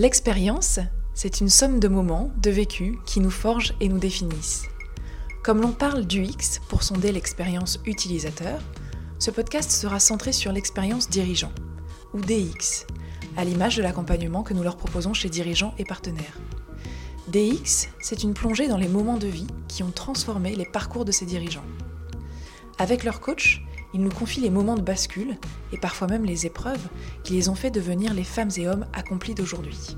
L'expérience, c'est une somme de moments, de vécus qui nous forgent et nous définissent. Comme l'on parle du X pour sonder l'expérience utilisateur, ce podcast sera centré sur l'expérience dirigeant, ou DX, à l'image de l'accompagnement que nous leur proposons chez dirigeants et partenaires. DX, c'est une plongée dans les moments de vie qui ont transformé les parcours de ces dirigeants. Avec leur coach, ils nous confient les moments de bascule et parfois même les épreuves qui les ont fait devenir les femmes et hommes accomplis d'aujourd'hui.